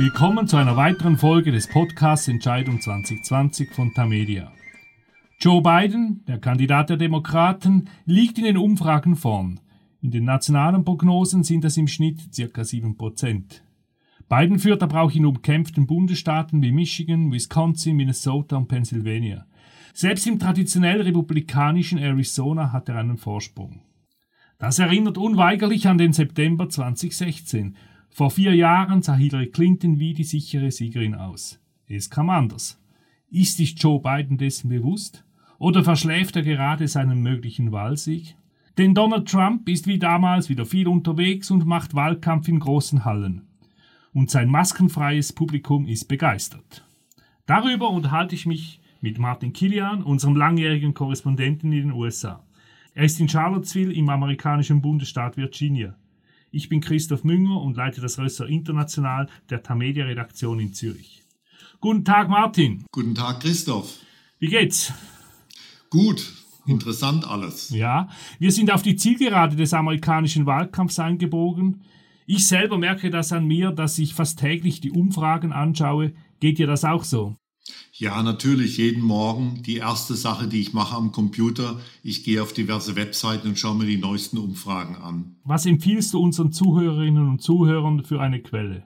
Willkommen zu einer weiteren Folge des Podcasts Entscheidung 2020 von Tamedia. Joe Biden, der Kandidat der Demokraten, liegt in den Umfragen vorn. In den nationalen Prognosen sind das im Schnitt ca. 7%. Biden führt aber auch in umkämpften Bundesstaaten wie Michigan, Wisconsin, Minnesota und Pennsylvania. Selbst im traditionell republikanischen Arizona hat er einen Vorsprung. Das erinnert unweigerlich an den September 2016, vor vier Jahren sah Hillary Clinton wie die sichere Siegerin aus. Es kam anders. Ist sich Joe Biden dessen bewusst? Oder verschläft er gerade seinen möglichen Wahlsieg? Denn Donald Trump ist wie damals wieder viel unterwegs und macht Wahlkampf in großen Hallen. Und sein maskenfreies Publikum ist begeistert. Darüber unterhalte ich mich mit Martin Kilian, unserem langjährigen Korrespondenten in den USA. Er ist in Charlottesville im amerikanischen Bundesstaat Virginia. Ich bin Christoph Münger und leite das Ressort International der Tamedia Redaktion in Zürich. Guten Tag, Martin. Guten Tag, Christoph. Wie geht's? Gut, interessant alles. Ja, wir sind auf die Zielgerade des amerikanischen Wahlkampfs eingebogen. Ich selber merke das an mir, dass ich fast täglich die Umfragen anschaue. Geht dir das auch so? Ja, natürlich jeden Morgen. Die erste Sache, die ich mache am Computer, ich gehe auf diverse Webseiten und schaue mir die neuesten Umfragen an. Was empfiehlst du unseren Zuhörerinnen und Zuhörern für eine Quelle?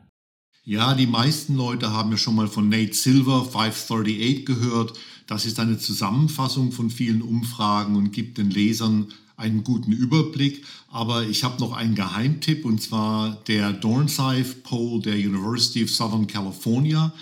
Ja, die meisten Leute haben ja schon mal von Nate Silver 538 gehört. Das ist eine Zusammenfassung von vielen Umfragen und gibt den Lesern einen guten Überblick. Aber ich habe noch einen Geheimtipp und zwar der Dornsife Poll der University of Southern California.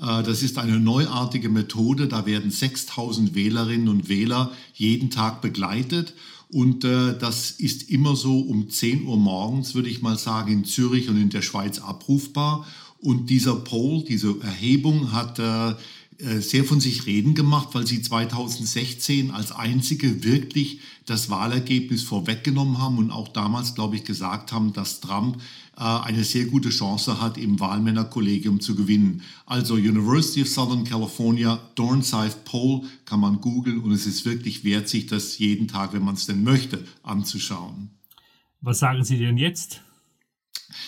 Äh, das ist eine neuartige Methode. Da werden 6000 Wählerinnen und Wähler jeden Tag begleitet. Und äh, das ist immer so um 10 Uhr morgens, würde ich mal sagen, in Zürich und in der Schweiz abrufbar. Und dieser Poll, diese Erhebung hat äh, sehr von sich reden gemacht, weil sie 2016 als einzige wirklich das Wahlergebnis vorweggenommen haben und auch damals, glaube ich, gesagt haben, dass Trump eine sehr gute Chance hat, im Wahlmännerkollegium zu gewinnen. Also University of Southern California, Dornsife Poll kann man googeln und es ist wirklich wert, sich das jeden Tag, wenn man es denn möchte, anzuschauen. Was sagen Sie denn jetzt?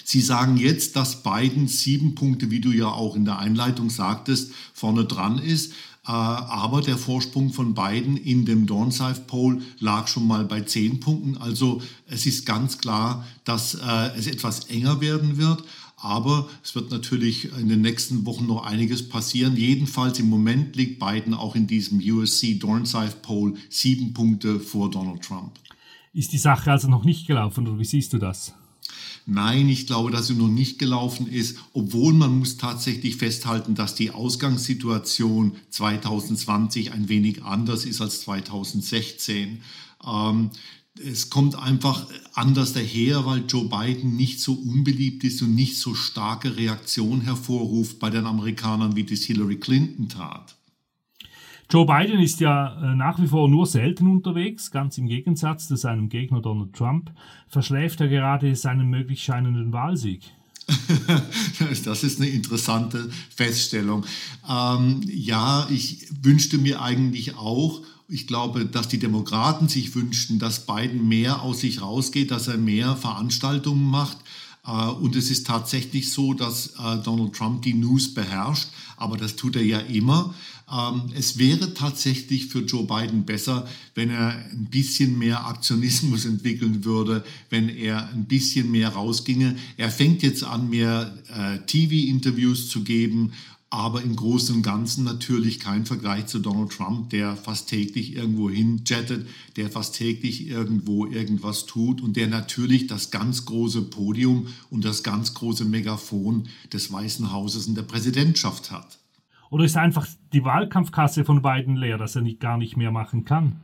Sie sagen jetzt, dass Biden sieben Punkte, wie du ja auch in der Einleitung sagtest, vorne dran ist. Äh, aber der Vorsprung von Biden in dem Dornsife Poll lag schon mal bei zehn Punkten. Also es ist ganz klar, dass äh, es etwas enger werden wird. Aber es wird natürlich in den nächsten Wochen noch einiges passieren. Jedenfalls im Moment liegt Biden auch in diesem USC Dornsife Poll sieben Punkte vor Donald Trump. Ist die Sache also noch nicht gelaufen oder wie siehst du das? Nein, ich glaube, dass sie noch nicht gelaufen ist, obwohl man muss tatsächlich festhalten, dass die Ausgangssituation 2020 ein wenig anders ist als 2016. Ähm, es kommt einfach anders daher, weil Joe Biden nicht so unbeliebt ist und nicht so starke Reaktion hervorruft bei den Amerikanern, wie das Hillary Clinton tat. Joe Biden ist ja äh, nach wie vor nur selten unterwegs, ganz im Gegensatz zu seinem Gegner Donald Trump, verschläft er gerade seinen möglich scheinenden Wahlsieg. das ist eine interessante Feststellung. Ähm, ja, ich wünschte mir eigentlich auch, ich glaube, dass die Demokraten sich wünschten, dass Biden mehr aus sich rausgeht, dass er mehr Veranstaltungen macht. Äh, und es ist tatsächlich so, dass äh, Donald Trump die News beherrscht, aber das tut er ja immer. Ähm, es wäre tatsächlich für Joe Biden besser, wenn er ein bisschen mehr Aktionismus entwickeln würde, wenn er ein bisschen mehr rausginge. Er fängt jetzt an, mehr äh, TV-Interviews zu geben aber im Großen und Ganzen natürlich kein Vergleich zu Donald Trump, der fast täglich irgendwo hinjettet, der fast täglich irgendwo irgendwas tut und der natürlich das ganz große Podium und das ganz große Megafon des Weißen Hauses in der Präsidentschaft hat. Oder ist einfach die Wahlkampfkasse von Biden leer, dass er nicht, gar nicht mehr machen kann?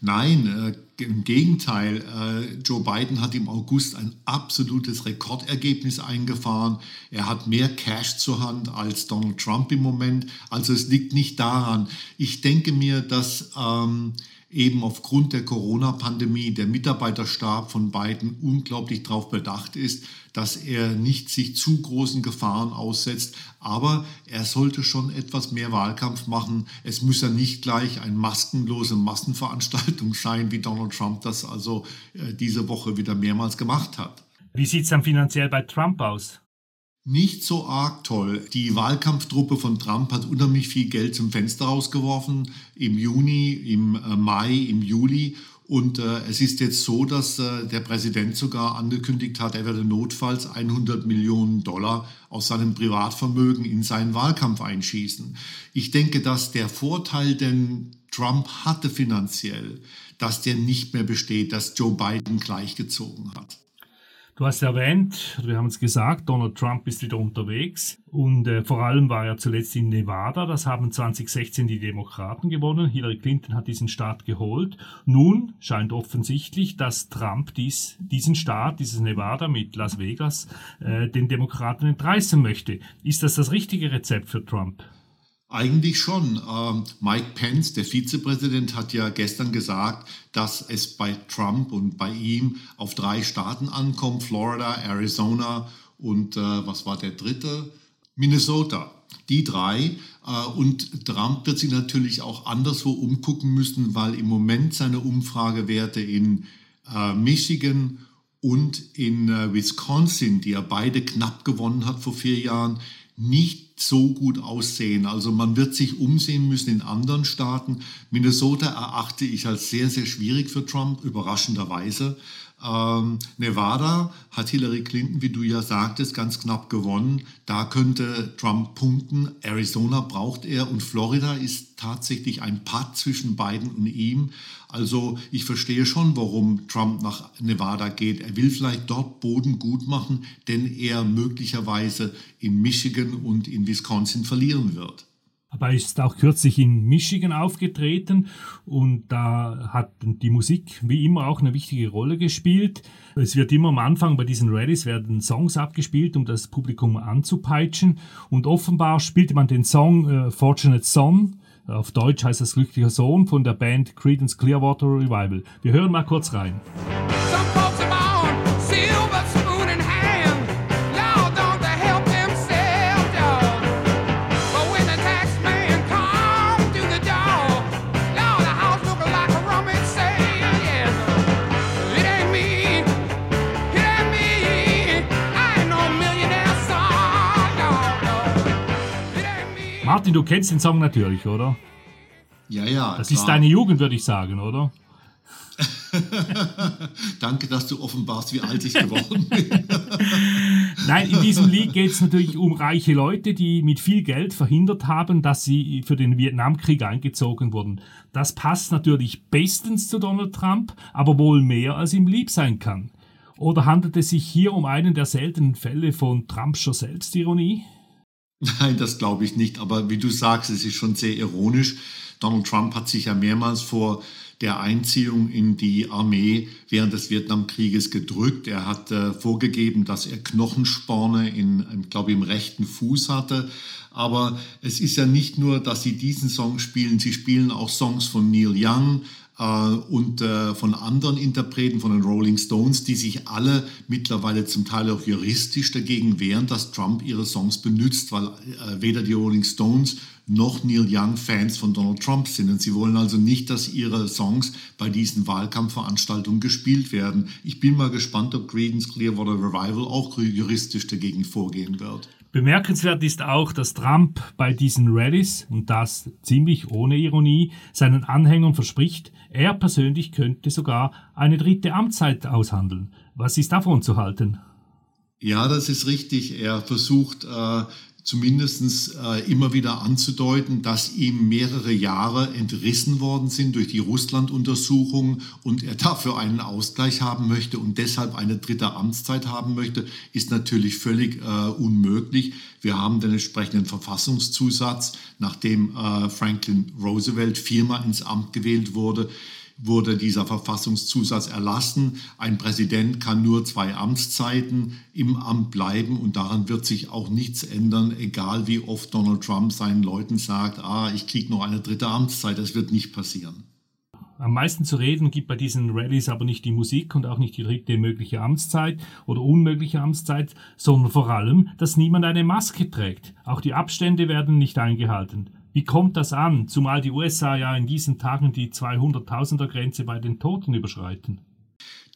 Nein, äh, im Gegenteil. Äh, Joe Biden hat im August ein absolutes Rekordergebnis eingefahren. Er hat mehr Cash zur Hand als Donald Trump im Moment. Also es liegt nicht daran. Ich denke mir, dass ähm, eben aufgrund der Corona-Pandemie der Mitarbeiterstab von Biden unglaublich darauf bedacht ist, dass er nicht sich zu großen Gefahren aussetzt. Aber er sollte schon etwas mehr Wahlkampf machen. Es muss ja nicht gleich eine maskenlose Massenveranstaltung sein, wie Donald Trump das also äh, diese Woche wieder mehrmals gemacht hat. Wie sieht es dann finanziell bei Trump aus? Nicht so arg toll. Die Wahlkampftruppe von Trump hat unheimlich viel Geld zum Fenster rausgeworfen im Juni, im äh, Mai, im Juli. Und äh, es ist jetzt so, dass äh, der Präsident sogar angekündigt hat, er werde notfalls 100 Millionen Dollar aus seinem Privatvermögen in seinen Wahlkampf einschießen. Ich denke, dass der Vorteil, den Trump hatte finanziell, dass der nicht mehr besteht, dass Joe Biden gleichgezogen hat. Du hast erwähnt, wir haben es gesagt, Donald Trump ist wieder unterwegs und äh, vor allem war er zuletzt in Nevada. Das haben 2016 die Demokraten gewonnen. Hillary Clinton hat diesen Staat geholt. Nun scheint offensichtlich, dass Trump dies, diesen Staat, dieses Nevada mit Las Vegas, äh, den Demokraten entreißen möchte. Ist das das richtige Rezept für Trump? Eigentlich schon. Ähm, Mike Pence, der Vizepräsident, hat ja gestern gesagt, dass es bei Trump und bei ihm auf drei Staaten ankommt, Florida, Arizona und äh, was war der dritte? Minnesota. Die drei. Äh, und Trump wird sich natürlich auch anderswo umgucken müssen, weil im Moment seine Umfragewerte in äh, Michigan und in Wisconsin, die er beide knapp gewonnen hat vor vier Jahren, nicht so gut aussehen. Also man wird sich umsehen müssen in anderen Staaten. Minnesota erachte ich als sehr, sehr schwierig für Trump, überraschenderweise. Ähm, Nevada hat Hillary Clinton, wie du ja sagtest, ganz knapp gewonnen. Da könnte Trump punkten. Arizona braucht er und Florida ist tatsächlich ein Patt zwischen Biden und ihm. Also ich verstehe schon, warum Trump nach Nevada geht. Er will vielleicht dort Boden gut machen, denn er möglicherweise in Michigan und in Wisconsin verlieren wird. Aber er ist auch kürzlich in Michigan aufgetreten und da hat die Musik wie immer auch eine wichtige Rolle gespielt. Es wird immer am Anfang bei diesen Rallies werden Songs abgespielt, um das Publikum anzupeitschen und offenbar spielte man den Song äh, Fortunate Son. Auf Deutsch heißt das glücklicher Sohn von der Band Creedence Clearwater Revival. Wir hören mal kurz rein. Martin, du kennst den Song natürlich, oder? Ja, ja. Das ist deine Jugend, würde ich sagen, oder? Danke, dass du offenbarst, wie alt ich geworden bin. Nein, in diesem Lied geht es natürlich um reiche Leute, die mit viel Geld verhindert haben, dass sie für den Vietnamkrieg eingezogen wurden. Das passt natürlich bestens zu Donald Trump, aber wohl mehr, als ihm lieb sein kann. Oder handelt es sich hier um einen der seltenen Fälle von Trumpscher Selbstironie? Nein, das glaube ich nicht. Aber wie du sagst, es ist schon sehr ironisch. Donald Trump hat sich ja mehrmals vor der Einziehung in die Armee während des Vietnamkrieges gedrückt. Er hat äh, vorgegeben, dass er Knochensporne in, in glaube im rechten Fuß hatte. Aber es ist ja nicht nur, dass sie diesen Song spielen, sie spielen auch Songs von Neil Young, und äh, von anderen Interpreten, von den Rolling Stones, die sich alle mittlerweile zum Teil auch juristisch dagegen wehren, dass Trump ihre Songs benutzt, weil äh, weder die Rolling Stones noch Neil Young Fans von Donald Trump sind. Und sie wollen also nicht, dass ihre Songs bei diesen Wahlkampfveranstaltungen gespielt werden. Ich bin mal gespannt, ob Creedence Clearwater Revival auch juristisch dagegen vorgehen wird. Bemerkenswert ist auch, dass Trump bei diesen Rallies, und das ziemlich ohne Ironie, seinen Anhängern verspricht, er persönlich könnte sogar eine dritte Amtszeit aushandeln. Was ist davon zu halten? Ja, das ist richtig. Er versucht äh, zumindest äh, immer wieder anzudeuten, dass ihm mehrere Jahre entrissen worden sind durch die Russland-Untersuchung und er dafür einen Ausgleich haben möchte und deshalb eine dritte Amtszeit haben möchte, ist natürlich völlig äh, unmöglich. Wir haben den entsprechenden Verfassungszusatz, nachdem äh, Franklin Roosevelt viermal ins Amt gewählt wurde wurde dieser Verfassungszusatz erlassen. Ein Präsident kann nur zwei Amtszeiten im Amt bleiben und daran wird sich auch nichts ändern, egal wie oft Donald Trump seinen Leuten sagt, ah, ich kriege noch eine dritte Amtszeit. Das wird nicht passieren. Am meisten zu reden gibt bei diesen Rallyes aber nicht die Musik und auch nicht die dritte mögliche Amtszeit oder unmögliche Amtszeit, sondern vor allem, dass niemand eine Maske trägt. Auch die Abstände werden nicht eingehalten. Wie kommt das an, zumal die USA ja in diesen Tagen die 200.000er Grenze bei den Toten überschreiten?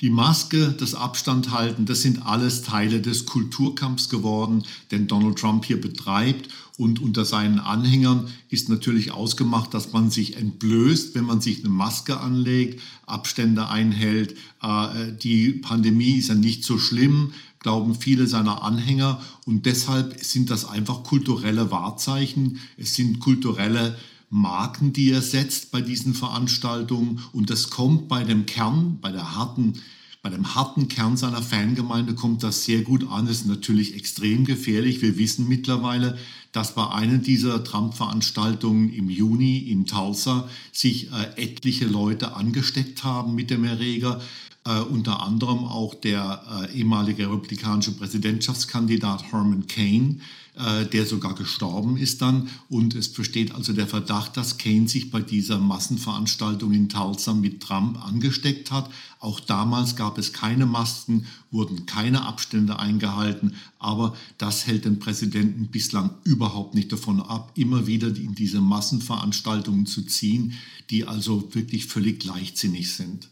Die Maske, das Abstand halten, das sind alles Teile des Kulturkampfs geworden, den Donald Trump hier betreibt. Und unter seinen Anhängern ist natürlich ausgemacht, dass man sich entblößt, wenn man sich eine Maske anlegt, Abstände einhält. Äh, die Pandemie ist ja nicht so schlimm, glauben viele seiner Anhänger. Und deshalb sind das einfach kulturelle Wahrzeichen. Es sind kulturelle Marken, die er setzt bei diesen Veranstaltungen. Und das kommt bei dem Kern, bei der harten bei dem harten Kern seiner Fangemeinde kommt das sehr gut an. Das ist natürlich extrem gefährlich. Wir wissen mittlerweile, dass bei einer dieser Trump-Veranstaltungen im Juni in Tulsa sich äh, etliche Leute angesteckt haben mit dem Erreger. Äh, unter anderem auch der äh, ehemalige republikanische Präsidentschaftskandidat Herman Cain, äh, der sogar gestorben ist dann. Und es besteht also der Verdacht, dass Kane sich bei dieser Massenveranstaltung in Tulsa mit Trump angesteckt hat. Auch damals gab es keine Masken, wurden keine Abstände eingehalten. Aber das hält den Präsidenten bislang überhaupt nicht davon ab, immer wieder in diese Massenveranstaltungen zu ziehen, die also wirklich völlig leichtsinnig sind.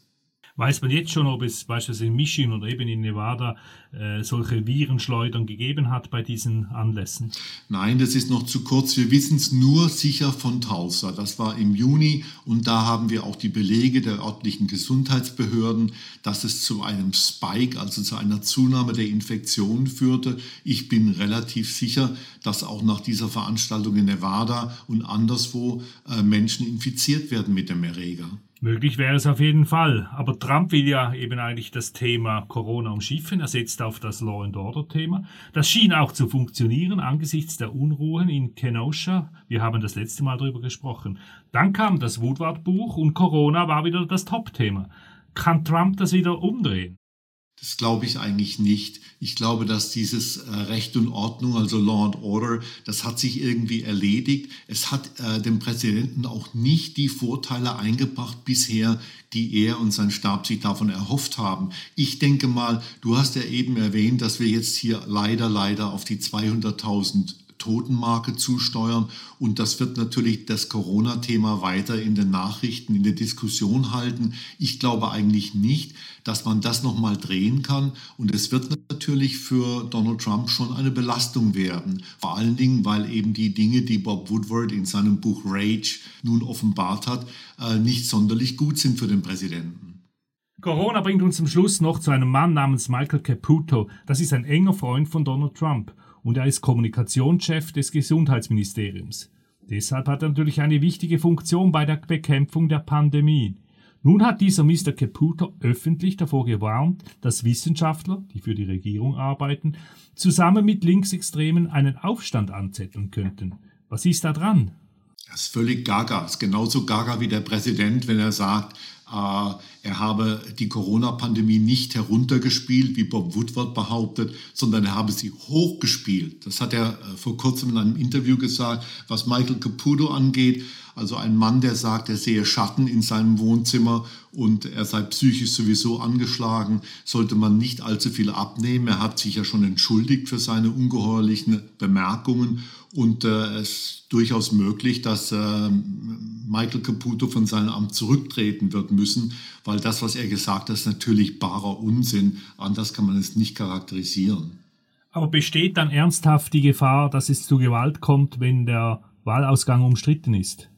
Weiß man jetzt schon, ob es beispielsweise in Michigan oder eben in Nevada äh, solche Virenschleudern gegeben hat bei diesen Anlässen? Nein, das ist noch zu kurz. Wir wissen es nur sicher von Tulsa. Das war im Juni und da haben wir auch die Belege der örtlichen Gesundheitsbehörden, dass es zu einem Spike, also zu einer Zunahme der Infektionen führte. Ich bin relativ sicher, dass auch nach dieser Veranstaltung in Nevada und anderswo äh, Menschen infiziert werden mit dem Erreger. Möglich wäre es auf jeden Fall. Aber Trump will ja eben eigentlich das Thema Corona umschiffen. Er setzt auf das Law and Order Thema. Das schien auch zu funktionieren angesichts der Unruhen in Kenosha. Wir haben das letzte Mal darüber gesprochen. Dann kam das Woodward-Buch und Corona war wieder das Top-Thema. Kann Trump das wieder umdrehen? Das glaube ich eigentlich nicht. Ich glaube, dass dieses äh, Recht und Ordnung, also Law and Order, das hat sich irgendwie erledigt. Es hat äh, dem Präsidenten auch nicht die Vorteile eingebracht bisher, die er und sein Stab sich davon erhofft haben. Ich denke mal, du hast ja eben erwähnt, dass wir jetzt hier leider, leider auf die 200.000 Totenmarke zusteuern. Und das wird natürlich das Corona-Thema weiter in den Nachrichten, in der Diskussion halten. Ich glaube eigentlich nicht, dass man das nochmal drehen kann. Und es wird natürlich für Donald Trump schon eine Belastung werden. Vor allen Dingen, weil eben die Dinge, die Bob Woodward in seinem Buch Rage nun offenbart hat, äh, nicht sonderlich gut sind für den Präsidenten. Corona bringt uns zum Schluss noch zu einem Mann namens Michael Caputo. Das ist ein enger Freund von Donald Trump und er ist Kommunikationschef des Gesundheitsministeriums. Deshalb hat er natürlich eine wichtige Funktion bei der Bekämpfung der Pandemie. Nun hat dieser Mr. Caputo öffentlich davor gewarnt, dass Wissenschaftler, die für die Regierung arbeiten, zusammen mit Linksextremen einen Aufstand anzetteln könnten. Was ist da dran? Das ist völlig gaga. Das ist genauso gaga wie der Präsident, wenn er sagt, er habe die Corona-Pandemie nicht heruntergespielt, wie Bob Woodward behauptet, sondern er habe sie hochgespielt. Das hat er äh, vor kurzem in einem Interview gesagt. Was Michael Caputo angeht, also ein Mann, der sagt, er sehe Schatten in seinem Wohnzimmer und er sei psychisch sowieso angeschlagen, sollte man nicht allzu viel abnehmen. Er hat sich ja schon entschuldigt für seine ungeheuerlichen Bemerkungen und äh, es ist durchaus möglich, dass äh, Michael Caputo von seinem Amt zurücktreten wird müssen, weil das, was er gesagt hat, ist natürlich barer Unsinn. Anders kann man es nicht charakterisieren. Aber besteht dann ernsthaft die Gefahr, dass es zu Gewalt kommt, wenn der Wahlausgang umstritten ist?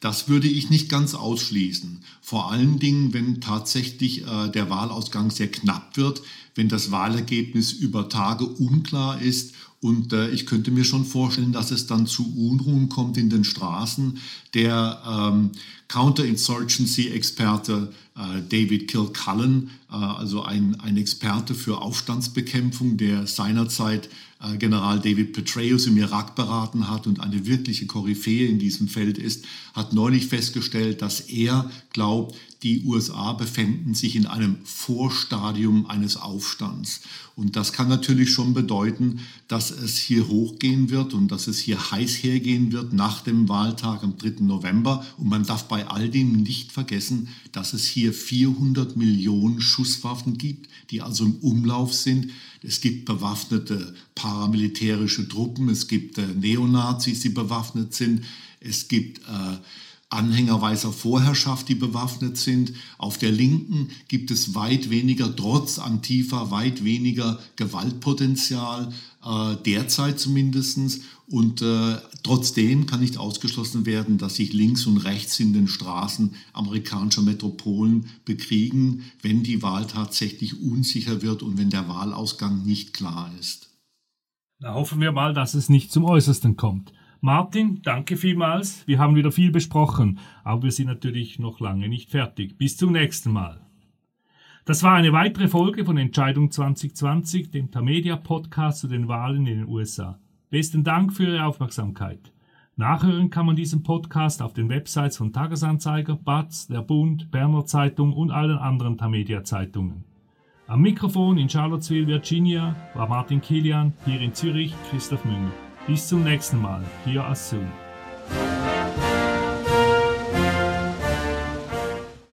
Das würde ich nicht ganz ausschließen. Vor allen Dingen, wenn tatsächlich äh, der Wahlausgang sehr knapp wird, wenn das Wahlergebnis über Tage unklar ist und äh, ich könnte mir schon vorstellen, dass es dann zu Unruhen kommt in den Straßen. Der ähm, Counterinsurgency-Experte äh, David Kilcullen, äh, also ein, ein Experte für Aufstandsbekämpfung, der seinerzeit äh, General David Petraeus im Irak beraten hat und eine wirkliche Koryphäe in diesem Feld ist, hat neulich festgestellt, dass er glaubt, die USA befänden sich in einem Vorstadium eines Aufstands. Und das kann natürlich schon bedeuten, dass es hier hochgehen wird und dass es hier heiß hergehen wird nach dem Wahltag am 3. November. Und man darf bei all dem nicht vergessen, dass es hier 400 Millionen Schusswaffen gibt, die also im Umlauf sind. Es gibt bewaffnete paramilitärische Truppen, es gibt äh, Neonazis, die bewaffnet sind, es gibt äh, Anhänger weißer Vorherrschaft, die bewaffnet sind. Auf der Linken gibt es weit weniger, trotz Antifa, weit weniger Gewaltpotenzial, äh, derzeit zumindest. Und äh, trotzdem kann nicht ausgeschlossen werden, dass sich links und rechts in den Straßen amerikanischer Metropolen bekriegen, wenn die Wahl tatsächlich unsicher wird und wenn der Wahlausgang nicht klar ist. Na, hoffen wir mal, dass es nicht zum Äußersten kommt. Martin, danke vielmals. Wir haben wieder viel besprochen, aber wir sind natürlich noch lange nicht fertig. Bis zum nächsten Mal. Das war eine weitere Folge von Entscheidung 2020, dem Tamedia Podcast zu den Wahlen in den USA. Besten Dank für Ihre Aufmerksamkeit. Nachhören kann man diesen Podcast auf den Websites von Tagesanzeiger, BATZ, der Bund, Berner Zeitung und allen anderen Tamedia Zeitungen. Am Mikrofon in Charlottesville, Virginia war Martin Kilian, hier in Zürich Christoph Münger. Bis zum nächsten Mal, hier Zoom.